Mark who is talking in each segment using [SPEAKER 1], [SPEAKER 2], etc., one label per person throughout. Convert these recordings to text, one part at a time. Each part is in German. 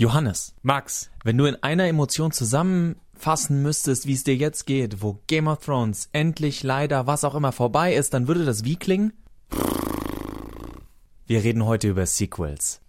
[SPEAKER 1] Johannes,
[SPEAKER 2] Max,
[SPEAKER 1] wenn du in einer Emotion zusammenfassen müsstest, wie es dir jetzt geht, wo Game of Thrones endlich leider was auch immer vorbei ist, dann würde das wie klingen? Wir reden heute über Sequels.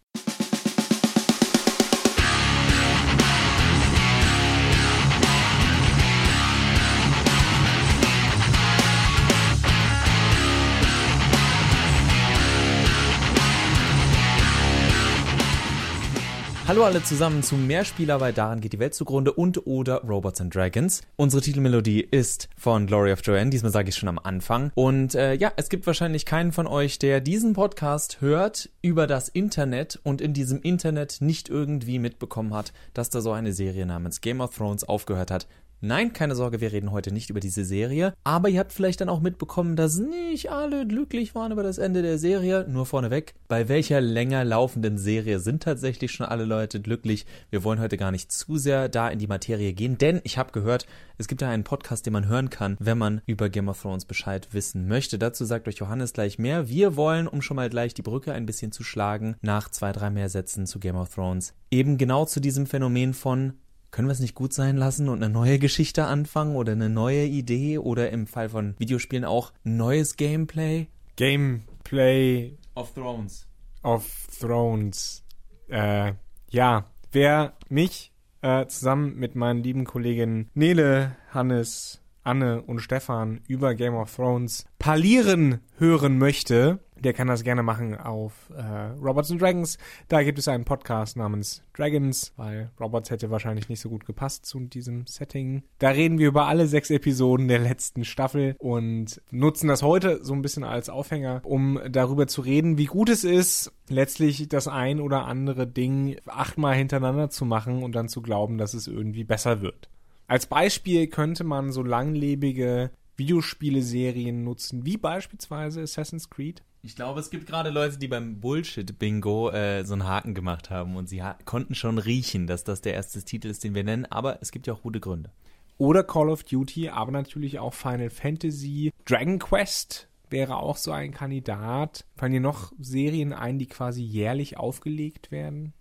[SPEAKER 1] Hallo alle zusammen zu Mehrspieler, weil daran geht die Welt zugrunde und oder Robots and Dragons. Unsere Titelmelodie ist von Glory of Joanne, diesmal sage ich schon am Anfang. Und äh, ja, es gibt wahrscheinlich keinen von euch, der diesen Podcast hört über das Internet und in diesem Internet nicht irgendwie mitbekommen hat, dass da so eine Serie namens Game of Thrones aufgehört hat. Nein, keine Sorge, wir reden heute nicht über diese Serie. Aber ihr habt vielleicht dann auch mitbekommen, dass nicht alle glücklich waren über das Ende der Serie. Nur vorneweg, bei welcher länger laufenden Serie sind tatsächlich schon alle Leute glücklich? Wir wollen heute gar nicht zu sehr da in die Materie gehen, denn ich habe gehört, es gibt da einen Podcast, den man hören kann, wenn man über Game of Thrones Bescheid wissen möchte. Dazu sagt euch Johannes gleich mehr. Wir wollen, um schon mal gleich die Brücke ein bisschen zu schlagen, nach zwei, drei mehr Sätzen zu Game of Thrones, eben genau zu diesem Phänomen von können wir es nicht gut sein lassen und eine neue Geschichte anfangen oder eine neue Idee oder im Fall von Videospielen auch neues Gameplay?
[SPEAKER 2] Gameplay
[SPEAKER 1] of Thrones.
[SPEAKER 2] Of Thrones. Äh, ja, wer mich äh, zusammen mit meinen lieben Kolleginnen Nele, Hannes, Anne und Stefan über Game of Thrones parlieren hören möchte, der kann das gerne machen auf äh, Robots and Dragons. Da gibt es einen Podcast namens Dragons, weil Robots hätte wahrscheinlich nicht so gut gepasst zu diesem Setting. Da reden wir über alle sechs Episoden der letzten Staffel und nutzen das heute so ein bisschen als Aufhänger, um darüber zu reden, wie gut es ist, letztlich das ein oder andere Ding achtmal hintereinander zu machen und dann zu glauben, dass es irgendwie besser wird. Als Beispiel könnte man so langlebige Videospiele-Serien nutzen, wie beispielsweise Assassin's Creed.
[SPEAKER 1] Ich glaube, es gibt gerade Leute, die beim Bullshit-Bingo äh, so einen Haken gemacht haben und sie konnten schon riechen, dass das der erste Titel ist, den wir nennen, aber es gibt ja auch gute Gründe.
[SPEAKER 2] Oder Call of Duty, aber natürlich auch Final Fantasy. Dragon Quest wäre auch so ein Kandidat. Fallen dir noch Serien ein, die quasi jährlich aufgelegt werden?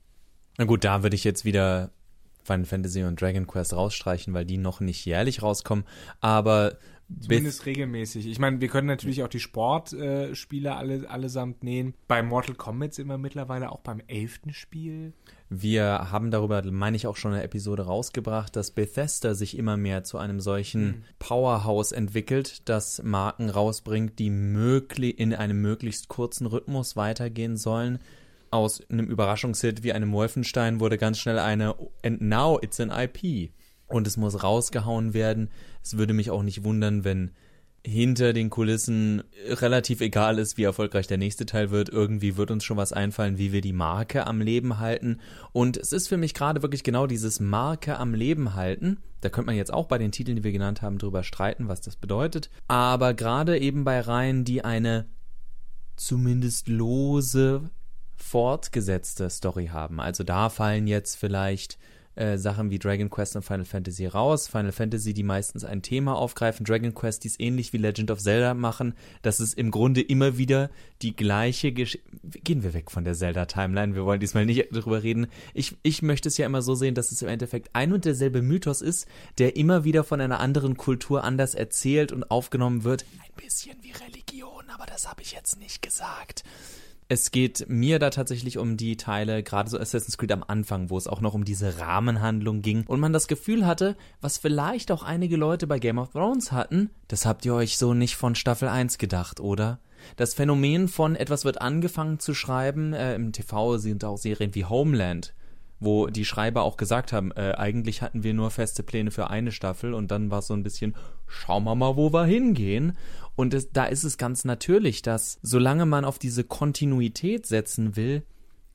[SPEAKER 1] Na gut, da würde ich jetzt wieder Final Fantasy und Dragon Quest rausstreichen, weil die noch nicht jährlich rauskommen. Aber
[SPEAKER 2] Zumindest regelmäßig. Ich meine, wir können natürlich auch die Sportspiele äh, alle, allesamt nähen. Bei Mortal Kombat sind wir mittlerweile auch beim elften Spiel.
[SPEAKER 1] Wir haben darüber, meine ich, auch schon eine Episode rausgebracht, dass Bethesda sich immer mehr zu einem solchen mhm. Powerhouse entwickelt, das Marken rausbringt, die möglich in einem möglichst kurzen Rhythmus weitergehen sollen. Aus einem Überraschungshit wie einem Wolfenstein wurde ganz schnell eine And now it's an IP und es muss rausgehauen werden. Es würde mich auch nicht wundern, wenn hinter den Kulissen relativ egal ist, wie erfolgreich der nächste Teil wird. Irgendwie wird uns schon was einfallen, wie wir die Marke am Leben halten. Und es ist für mich gerade wirklich genau dieses Marke am Leben halten. Da könnte man jetzt auch bei den Titeln, die wir genannt haben, drüber streiten, was das bedeutet. Aber gerade eben bei Reihen, die eine zumindest lose fortgesetzte Story haben. Also da fallen jetzt vielleicht äh, Sachen wie Dragon Quest und Final Fantasy raus. Final Fantasy, die meistens ein Thema aufgreifen. Dragon Quest, die es ähnlich wie Legend of Zelda machen. Das ist im Grunde immer wieder die gleiche Geschichte. Gehen wir weg von der Zelda-Timeline. Wir wollen diesmal nicht darüber reden. Ich, ich möchte es ja immer so sehen, dass es im Endeffekt ein und derselbe Mythos ist, der immer wieder von einer anderen Kultur anders erzählt und aufgenommen wird. Ein bisschen wie Religion, aber das habe ich jetzt nicht gesagt. Es geht mir da tatsächlich um die Teile, gerade so Assassin's Creed am Anfang, wo es auch noch um diese Rahmenhandlung ging und man das Gefühl hatte, was vielleicht auch einige Leute bei Game of Thrones hatten, das habt ihr euch so nicht von Staffel 1 gedacht, oder? Das Phänomen von etwas wird angefangen zu schreiben, äh, im TV sind auch Serien wie Homeland, wo die Schreiber auch gesagt haben, äh, eigentlich hatten wir nur feste Pläne für eine Staffel und dann war es so ein bisschen, schauen wir mal, wo wir hingehen. Und es, da ist es ganz natürlich, dass solange man auf diese Kontinuität setzen will,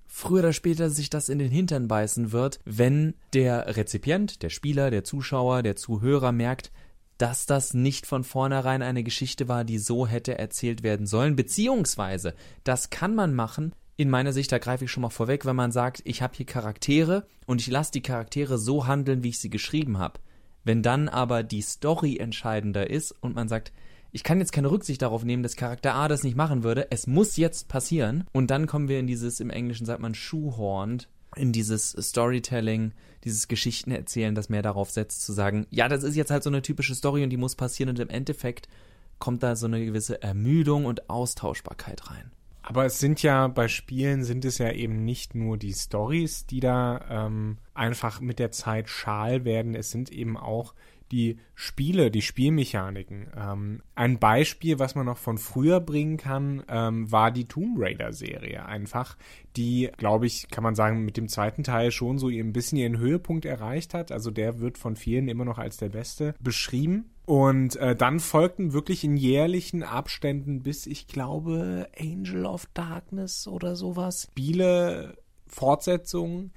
[SPEAKER 1] früher oder später sich das in den Hintern beißen wird, wenn der Rezipient, der Spieler, der Zuschauer, der Zuhörer merkt, dass das nicht von vornherein eine Geschichte war, die so hätte erzählt werden sollen, beziehungsweise das kann man machen, in meiner Sicht, da greife ich schon mal vorweg, wenn man sagt, ich habe hier Charaktere und ich lasse die Charaktere so handeln, wie ich sie geschrieben habe. Wenn dann aber die Story entscheidender ist und man sagt, ich kann jetzt keine Rücksicht darauf nehmen, dass Charakter A das nicht machen würde. Es muss jetzt passieren. Und dann kommen wir in dieses, im Englischen sagt man shoehorned, in dieses Storytelling, dieses Geschichtenerzählen, das mehr darauf setzt, zu sagen, ja, das ist jetzt halt so eine typische Story und die muss passieren und im Endeffekt kommt da so eine gewisse Ermüdung und Austauschbarkeit rein.
[SPEAKER 2] Aber es sind ja bei Spielen sind es ja eben nicht nur die Stories, die da ähm, einfach mit der Zeit schal werden. Es sind eben auch die Spiele, die Spielmechaniken. Ähm, ein Beispiel, was man noch von früher bringen kann, ähm, war die Tomb Raider-Serie einfach, die, glaube ich, kann man sagen, mit dem zweiten Teil schon so ein bisschen ihren Höhepunkt erreicht hat. Also der wird von vielen immer noch als der beste beschrieben. Und äh, dann folgten wirklich in jährlichen Abständen bis, ich glaube, Angel of Darkness oder sowas. Spiele, Fortsetzungen,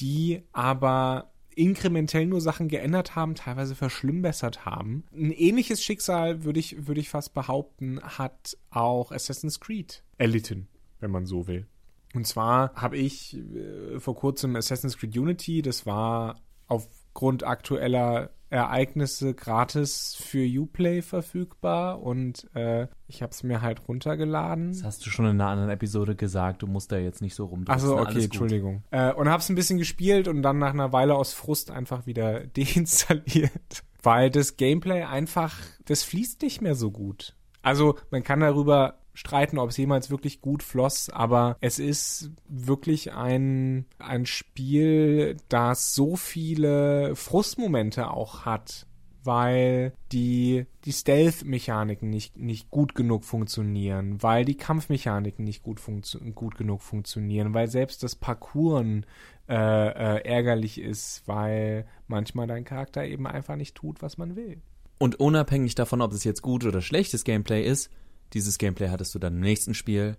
[SPEAKER 2] die aber inkrementell nur Sachen geändert haben, teilweise verschlimmbessert haben. Ein ähnliches Schicksal, würde ich, würde ich fast behaupten, hat auch Assassin's Creed erlitten, wenn man so will. Und zwar habe ich äh, vor kurzem Assassin's Creed Unity, das war aufgrund aktueller Ereignisse gratis für Uplay verfügbar und äh, ich habe es mir halt runtergeladen.
[SPEAKER 1] Das hast du schon in einer anderen Episode gesagt, du musst da jetzt nicht so rumdrücken.
[SPEAKER 2] Achso, okay, Entschuldigung. Äh, und habe es ein bisschen gespielt und dann nach einer Weile aus Frust einfach wieder deinstalliert, weil das Gameplay einfach, das fließt nicht mehr so gut. Also man kann darüber streiten, ob es jemals wirklich gut floss, aber es ist wirklich ein, ein Spiel, das so viele Frustmomente auch hat, weil die, die Stealth-Mechaniken nicht, nicht gut genug funktionieren, weil die Kampfmechaniken nicht gut, gut genug funktionieren, weil selbst das Parkouren äh, äh, ärgerlich ist, weil manchmal dein Charakter eben einfach nicht tut, was man will.
[SPEAKER 1] Und unabhängig davon, ob es jetzt gut oder schlechtes Gameplay ist, dieses Gameplay hattest du dann im nächsten Spiel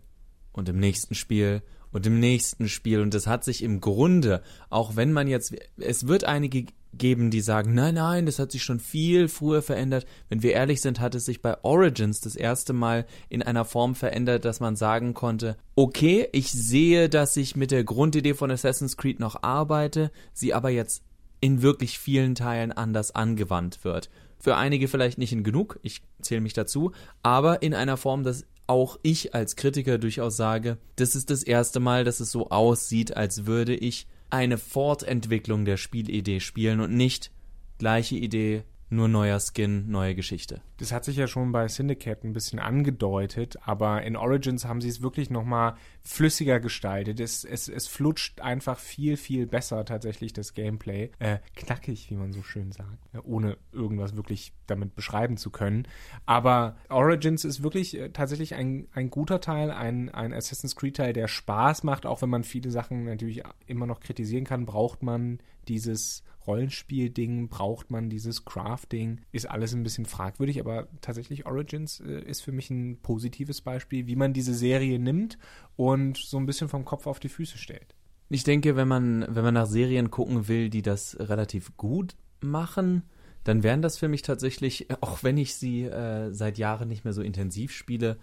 [SPEAKER 1] und im nächsten Spiel und im nächsten Spiel. Und das hat sich im Grunde, auch wenn man jetzt, es wird einige geben, die sagen, nein, nein, das hat sich schon viel früher verändert. Wenn wir ehrlich sind, hat es sich bei Origins das erste Mal in einer Form verändert, dass man sagen konnte, okay, ich sehe, dass ich mit der Grundidee von Assassin's Creed noch arbeite, sie aber jetzt in wirklich vielen Teilen anders angewandt wird. Für einige vielleicht nicht in genug, ich zähle mich dazu, aber in einer Form, dass auch ich als Kritiker durchaus sage, das ist das erste Mal, dass es so aussieht, als würde ich eine Fortentwicklung der Spielidee spielen und nicht gleiche Idee, nur neuer Skin, neue Geschichte.
[SPEAKER 2] Das hat sich ja schon bei Syndicate ein bisschen angedeutet, aber in Origins haben sie es wirklich nochmal flüssiger gestaltet. Es, es, es flutscht einfach viel, viel besser tatsächlich das Gameplay. Äh, knackig, wie man so schön sagt, ja, ohne irgendwas wirklich damit beschreiben zu können. Aber Origins ist wirklich äh, tatsächlich ein, ein guter Teil, ein, ein Assassin's Creed-Teil, der Spaß macht, auch wenn man viele Sachen natürlich immer noch kritisieren kann, braucht man dieses Rollenspiel-Ding, braucht man dieses Crafting, ist alles ein bisschen fragwürdig, aber tatsächlich Origins äh, ist für mich ein positives Beispiel, wie man diese Serie nimmt und so ein bisschen vom Kopf auf die Füße stellt.
[SPEAKER 1] Ich denke, wenn man, wenn man nach Serien gucken will, die das relativ gut machen, dann wären das für mich tatsächlich, auch wenn ich sie äh, seit Jahren nicht mehr so intensiv spiele,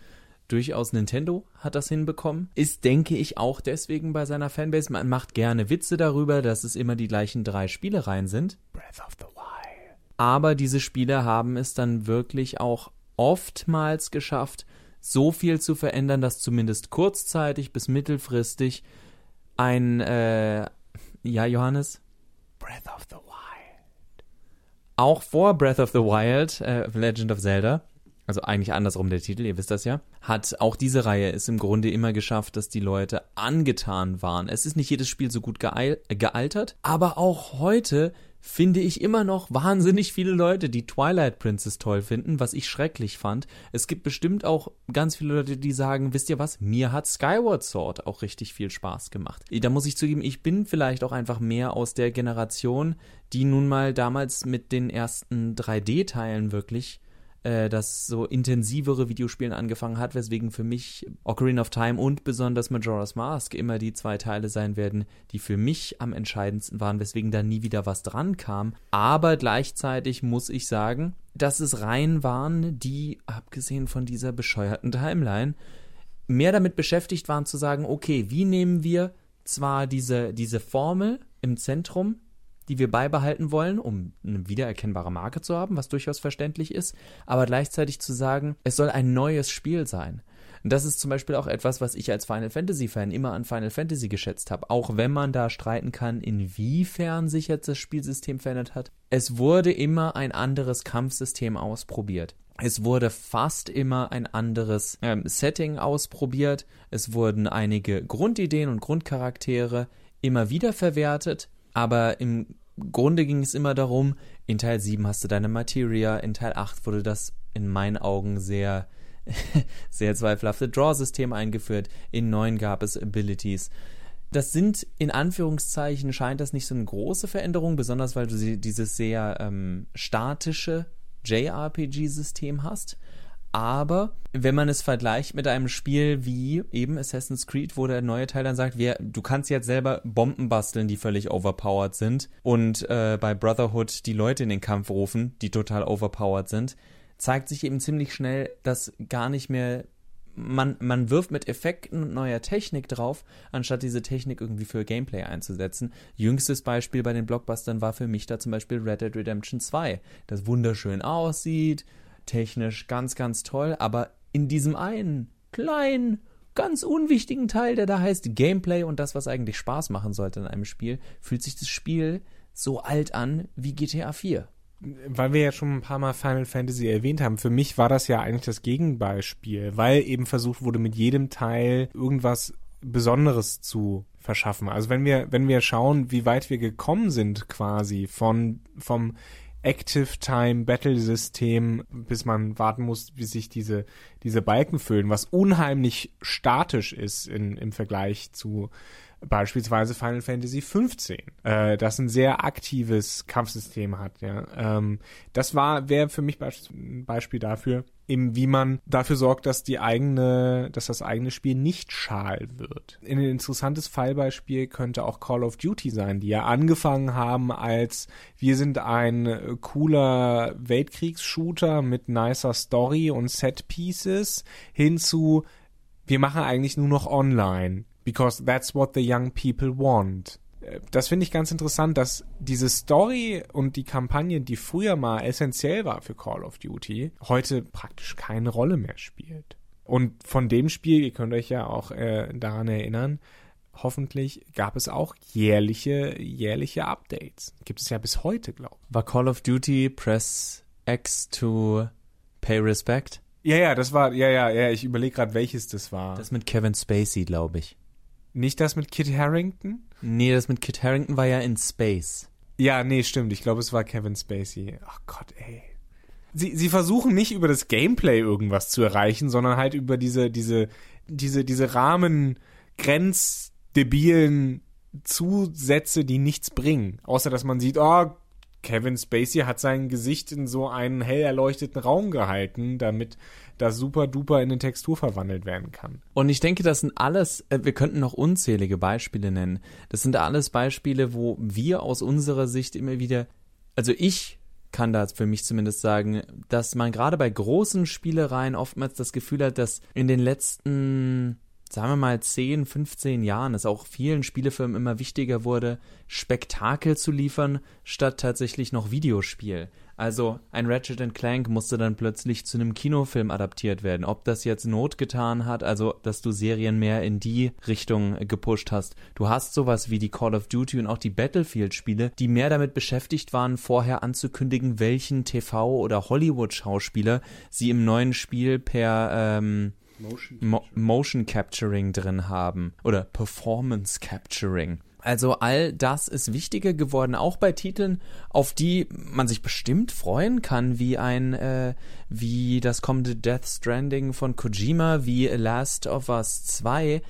[SPEAKER 1] durchaus Nintendo hat das hinbekommen. Ist, denke ich, auch deswegen bei seiner Fanbase. Man macht gerne Witze darüber, dass es immer die gleichen drei Spielereien sind. Breath of the Wild. Aber diese Spiele haben es dann wirklich auch oftmals geschafft, so viel zu verändern, dass zumindest kurzzeitig bis mittelfristig ein, äh, ja, Johannes? Breath of the Wild. Auch vor Breath of the Wild, äh, Legend of Zelda, also eigentlich andersrum der Titel, ihr wisst das ja, hat auch diese Reihe es im Grunde immer geschafft, dass die Leute angetan waren. Es ist nicht jedes Spiel so gut geal gealtert, aber auch heute finde ich immer noch wahnsinnig viele Leute, die Twilight Princess toll finden, was ich schrecklich fand. Es gibt bestimmt auch ganz viele Leute, die sagen, wisst ihr was, mir hat Skyward Sword auch richtig viel Spaß gemacht. Da muss ich zugeben, ich bin vielleicht auch einfach mehr aus der Generation, die nun mal damals mit den ersten 3D-Teilen wirklich äh, das so intensivere Videospielen angefangen hat, weswegen für mich Ocarina of Time und besonders Majora's Mask immer die zwei Teile sein werden, die für mich am entscheidendsten waren, weswegen da nie wieder was dran kam. Aber gleichzeitig muss ich sagen, dass es Reihen waren, die, abgesehen von dieser bescheuerten Timeline, mehr damit beschäftigt waren zu sagen, okay, wie nehmen wir zwar diese, diese Formel im Zentrum, die wir beibehalten wollen, um eine wiedererkennbare Marke zu haben, was durchaus verständlich ist, aber gleichzeitig zu sagen, es soll ein neues Spiel sein. Und das ist zum Beispiel auch etwas, was ich als Final Fantasy-Fan immer an Final Fantasy geschätzt habe. Auch wenn man da streiten kann, inwiefern sich jetzt das Spielsystem verändert hat. Es wurde immer ein anderes Kampfsystem ausprobiert. Es wurde fast immer ein anderes ähm, Setting ausprobiert. Es wurden einige Grundideen und Grundcharaktere immer wieder verwertet. Aber im Grunde ging es immer darum, in Teil 7 hast du deine Materia, in Teil 8 wurde das in meinen Augen sehr, sehr zweifelhafte Draw-System eingeführt, in 9 gab es Abilities. Das sind in Anführungszeichen scheint das nicht so eine große Veränderung, besonders weil du dieses sehr ähm, statische JRPG-System hast. Aber wenn man es vergleicht mit einem Spiel wie eben Assassin's Creed, wo der neue Teil dann sagt, wir, du kannst jetzt selber Bomben basteln, die völlig overpowered sind und äh, bei Brotherhood die Leute in den Kampf rufen, die total overpowered sind, zeigt sich eben ziemlich schnell, dass gar nicht mehr man, man wirft mit Effekten und neuer Technik drauf, anstatt diese Technik irgendwie für Gameplay einzusetzen. Jüngstes Beispiel bei den Blockbustern war für mich da zum Beispiel Red Dead Redemption 2, das wunderschön aussieht, technisch ganz, ganz toll, aber in diesem einen kleinen, ganz unwichtigen Teil, der da heißt Gameplay und das, was eigentlich Spaß machen sollte in einem Spiel, fühlt sich das Spiel so alt an wie GTA 4.
[SPEAKER 2] Weil wir ja schon ein paar Mal Final Fantasy erwähnt haben, für mich war das ja eigentlich das Gegenbeispiel, weil eben versucht wurde, mit jedem Teil irgendwas Besonderes zu verschaffen. Also wenn wir, wenn wir schauen, wie weit wir gekommen sind quasi von, vom Active Time Battle System, bis man warten muss, bis sich diese, diese Balken füllen, was unheimlich statisch ist in, im Vergleich zu beispielsweise Final Fantasy 15, äh, das ein sehr aktives Kampfsystem hat. Ja, ähm, das war wäre für mich ein Beispiel dafür, eben wie man dafür sorgt, dass die eigene, dass das eigene Spiel nicht schal wird. Ein interessantes Fallbeispiel könnte auch Call of Duty sein, die ja angefangen haben als wir sind ein cooler Weltkriegsshooter mit nicer Story und Set Pieces hinzu wir machen eigentlich nur noch online because that's what the young people want. Äh, das finde ich ganz interessant, dass diese Story und die Kampagne, die früher mal essentiell war für Call of Duty, heute praktisch keine Rolle mehr spielt. Und von dem Spiel, ihr könnt euch ja auch äh, daran erinnern, hoffentlich gab es auch jährliche, jährliche Updates. Gibt es ja bis heute, glaube ich.
[SPEAKER 1] War Call of Duty Press X to Pay Respect?
[SPEAKER 2] Ja, ja, das war, ja, ja, ja, ich überlege gerade, welches das war.
[SPEAKER 1] Das mit Kevin Spacey, glaube ich.
[SPEAKER 2] Nicht das mit Kit Harrington?
[SPEAKER 1] Nee, das mit Kit Harrington war ja in Space.
[SPEAKER 2] Ja, nee, stimmt. Ich glaube, es war Kevin Spacey. Ach Gott, ey. Sie, sie versuchen nicht über das Gameplay irgendwas zu erreichen, sondern halt über diese, diese, diese, diese Rahmen, grenzdebilen Zusätze, die nichts bringen. Außer, dass man sieht, oh, Kevin Spacey hat sein Gesicht in so einen hell erleuchteten Raum gehalten, damit das super duper in eine Textur verwandelt werden kann.
[SPEAKER 1] Und ich denke, das sind alles, äh, wir könnten noch unzählige Beispiele nennen. Das sind alles Beispiele, wo wir aus unserer Sicht immer wieder, also ich kann da für mich zumindest sagen, dass man gerade bei großen Spielereien oftmals das Gefühl hat, dass in den letzten sagen wir mal 10, 15 Jahren es auch vielen Spielefirmen immer wichtiger wurde, Spektakel zu liefern, statt tatsächlich noch Videospiel. Also ein Ratchet Clank musste dann plötzlich zu einem Kinofilm adaptiert werden. Ob das jetzt Not getan hat, also dass du Serien mehr in die Richtung gepusht hast. Du hast sowas wie die Call of Duty und auch die Battlefield-Spiele, die mehr damit beschäftigt waren, vorher anzukündigen, welchen TV- oder Hollywood-Schauspieler sie im neuen Spiel per ähm, Motion, Mo Motion Capturing drin haben oder Performance Capturing. Also all das ist wichtiger geworden, auch bei Titeln, auf die man sich bestimmt freuen kann, wie ein, äh, wie das kommende Death Stranding von Kojima, wie Last of Us 2.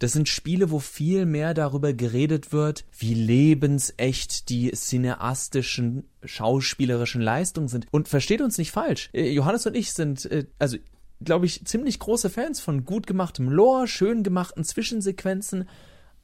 [SPEAKER 1] Das sind Spiele, wo viel mehr darüber geredet wird, wie lebensecht die cineastischen, schauspielerischen Leistungen sind. Und versteht uns nicht falsch. Johannes und ich sind, äh, also glaube ich, ziemlich große Fans von gut gemachtem Lore, schön gemachten Zwischensequenzen,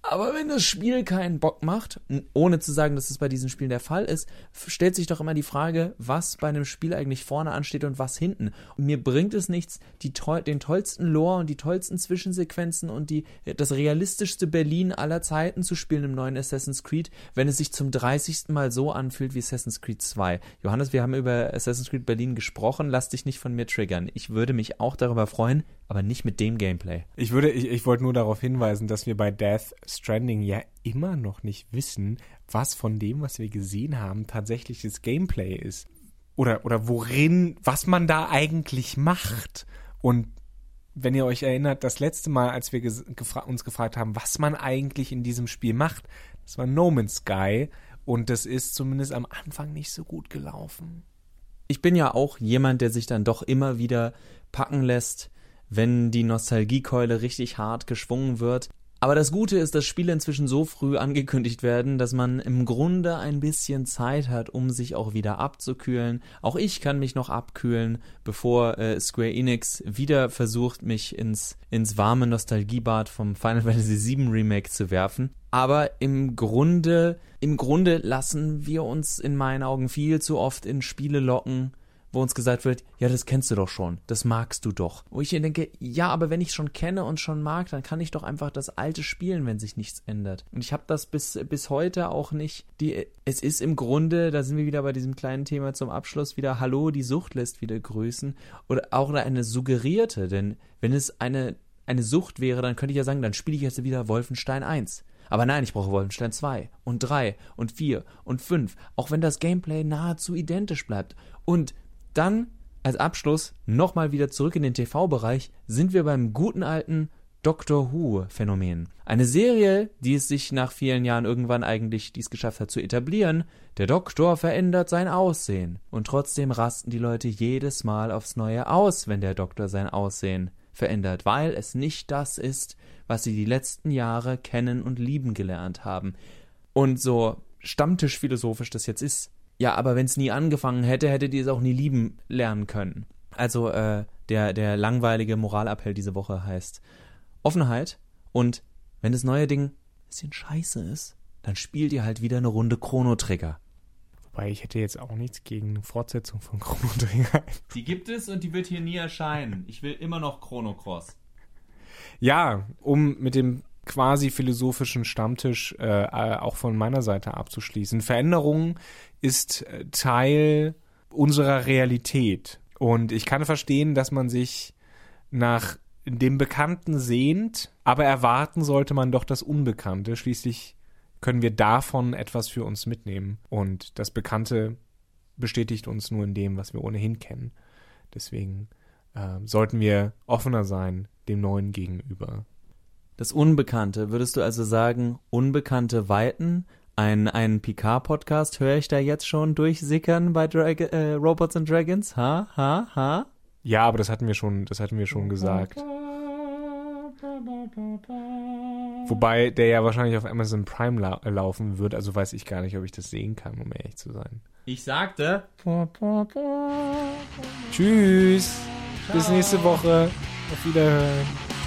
[SPEAKER 1] Aber wenn das Spiel keinen Bock macht, ohne zu sagen, dass es bei diesen Spielen der Fall ist, stellt sich doch immer die Frage, was bei einem Spiel eigentlich vorne ansteht und was hinten. Und mir bringt es nichts, toll, den tollsten Lore und die tollsten Zwischensequenzen und die, das realistischste Berlin aller Zeiten zu spielen im neuen Assassin's Creed, wenn es sich zum 30. Mal so anfühlt wie Assassin's Creed 2. Johannes, wir haben über Assassin's Creed Berlin gesprochen, lass dich nicht von mir triggern. Ich würde mich auch darüber freuen, aber nicht mit dem Gameplay.
[SPEAKER 2] Ich würde, ich, ich wollte nur darauf hinweisen, dass wir bei Death Stranding ja immer noch nicht wissen, was von dem, was wir gesehen haben, tatsächlich das Gameplay ist. Oder, oder worin, was man da eigentlich macht. Und wenn ihr euch erinnert, das letzte Mal, als wir gefra uns gefragt haben, was man eigentlich in diesem Spiel macht, das war No Man's Sky. Und das ist zumindest am Anfang nicht so gut gelaufen.
[SPEAKER 1] Ich bin ja auch jemand, der sich dann doch immer wieder packen lässt, wenn die Nostalgiekeule richtig hart geschwungen wird. Aber das Gute ist, dass Spiele inzwischen so früh angekündigt werden, dass man im Grunde ein bisschen Zeit hat, um sich auch wieder abzukühlen. Auch ich kann mich noch abkühlen, bevor äh, Square Enix wieder versucht, mich ins, ins warme Nostalgiebad vom Final Fantasy VII Remake zu werfen. Aber im Grunde, im Grunde lassen wir uns in meinen Augen viel zu oft in Spiele locken, wo uns gesagt wird, ja, das kennst du doch schon, das magst du doch. Wo ich hier denke, ja, aber wenn ich schon kenne und schon mag, dann kann ich doch einfach das alte spielen, wenn sich nichts ändert. Und ich habe das bis, bis heute auch nicht. Die, es ist im Grunde, da sind wir wieder bei diesem kleinen Thema zum Abschluss wieder, hallo, die Sucht lässt wieder grüßen. Oder auch eine suggerierte, denn wenn es eine, eine Sucht wäre, dann könnte ich ja sagen, dann spiele ich jetzt wieder Wolfenstein 1. Aber nein, ich brauche Wolfenstein 2 und 3 und 4 und 5, auch wenn das Gameplay nahezu identisch bleibt. Und dann als Abschluss nochmal wieder zurück in den TV-Bereich sind wir beim guten alten Doctor Who-Phänomen. Eine Serie, die es sich nach vielen Jahren irgendwann eigentlich dies geschafft hat zu etablieren. Der Doktor verändert sein Aussehen. Und trotzdem rasten die Leute jedes Mal aufs Neue aus, wenn der Doktor sein Aussehen verändert, weil es nicht das ist, was sie die letzten Jahre kennen und lieben gelernt haben. Und so stammtischphilosophisch das jetzt ist, ja, aber wenn es nie angefangen hätte, hättet ihr es auch nie lieben lernen können. Also äh, der, der langweilige Moralappell diese Woche heißt Offenheit und wenn das neue Ding ein bisschen scheiße ist, dann spielt ihr halt wieder eine Runde Chrono Trigger.
[SPEAKER 2] Wobei ich hätte jetzt auch nichts gegen eine Fortsetzung von Chrono Trigger.
[SPEAKER 1] Die gibt es und die wird hier nie erscheinen. Ich will immer noch Chrono Cross.
[SPEAKER 2] Ja, um mit dem quasi philosophischen Stammtisch äh, äh, auch von meiner Seite abzuschließen. Veränderung ist äh, Teil unserer Realität. Und ich kann verstehen, dass man sich nach dem Bekannten sehnt, aber erwarten sollte man doch das Unbekannte. Schließlich können wir davon etwas für uns mitnehmen. Und das Bekannte bestätigt uns nur in dem, was wir ohnehin kennen. Deswegen äh, sollten wir offener sein dem Neuen gegenüber.
[SPEAKER 1] Das Unbekannte, würdest du also sagen, unbekannte Weiten? Ein, ein Picard-Podcast höre ich da jetzt schon durchsickern bei Drag äh, Robots and Dragons? Ha, ha, ha?
[SPEAKER 2] Ja, aber das hatten wir schon, das hatten wir schon gesagt. Wobei der ja wahrscheinlich auf Amazon Prime la laufen wird, also weiß ich gar nicht, ob ich das sehen kann, um ehrlich zu sein.
[SPEAKER 1] Ich sagte.
[SPEAKER 2] Tschüss. Ciao. Bis nächste Woche. Auf Wiederhören.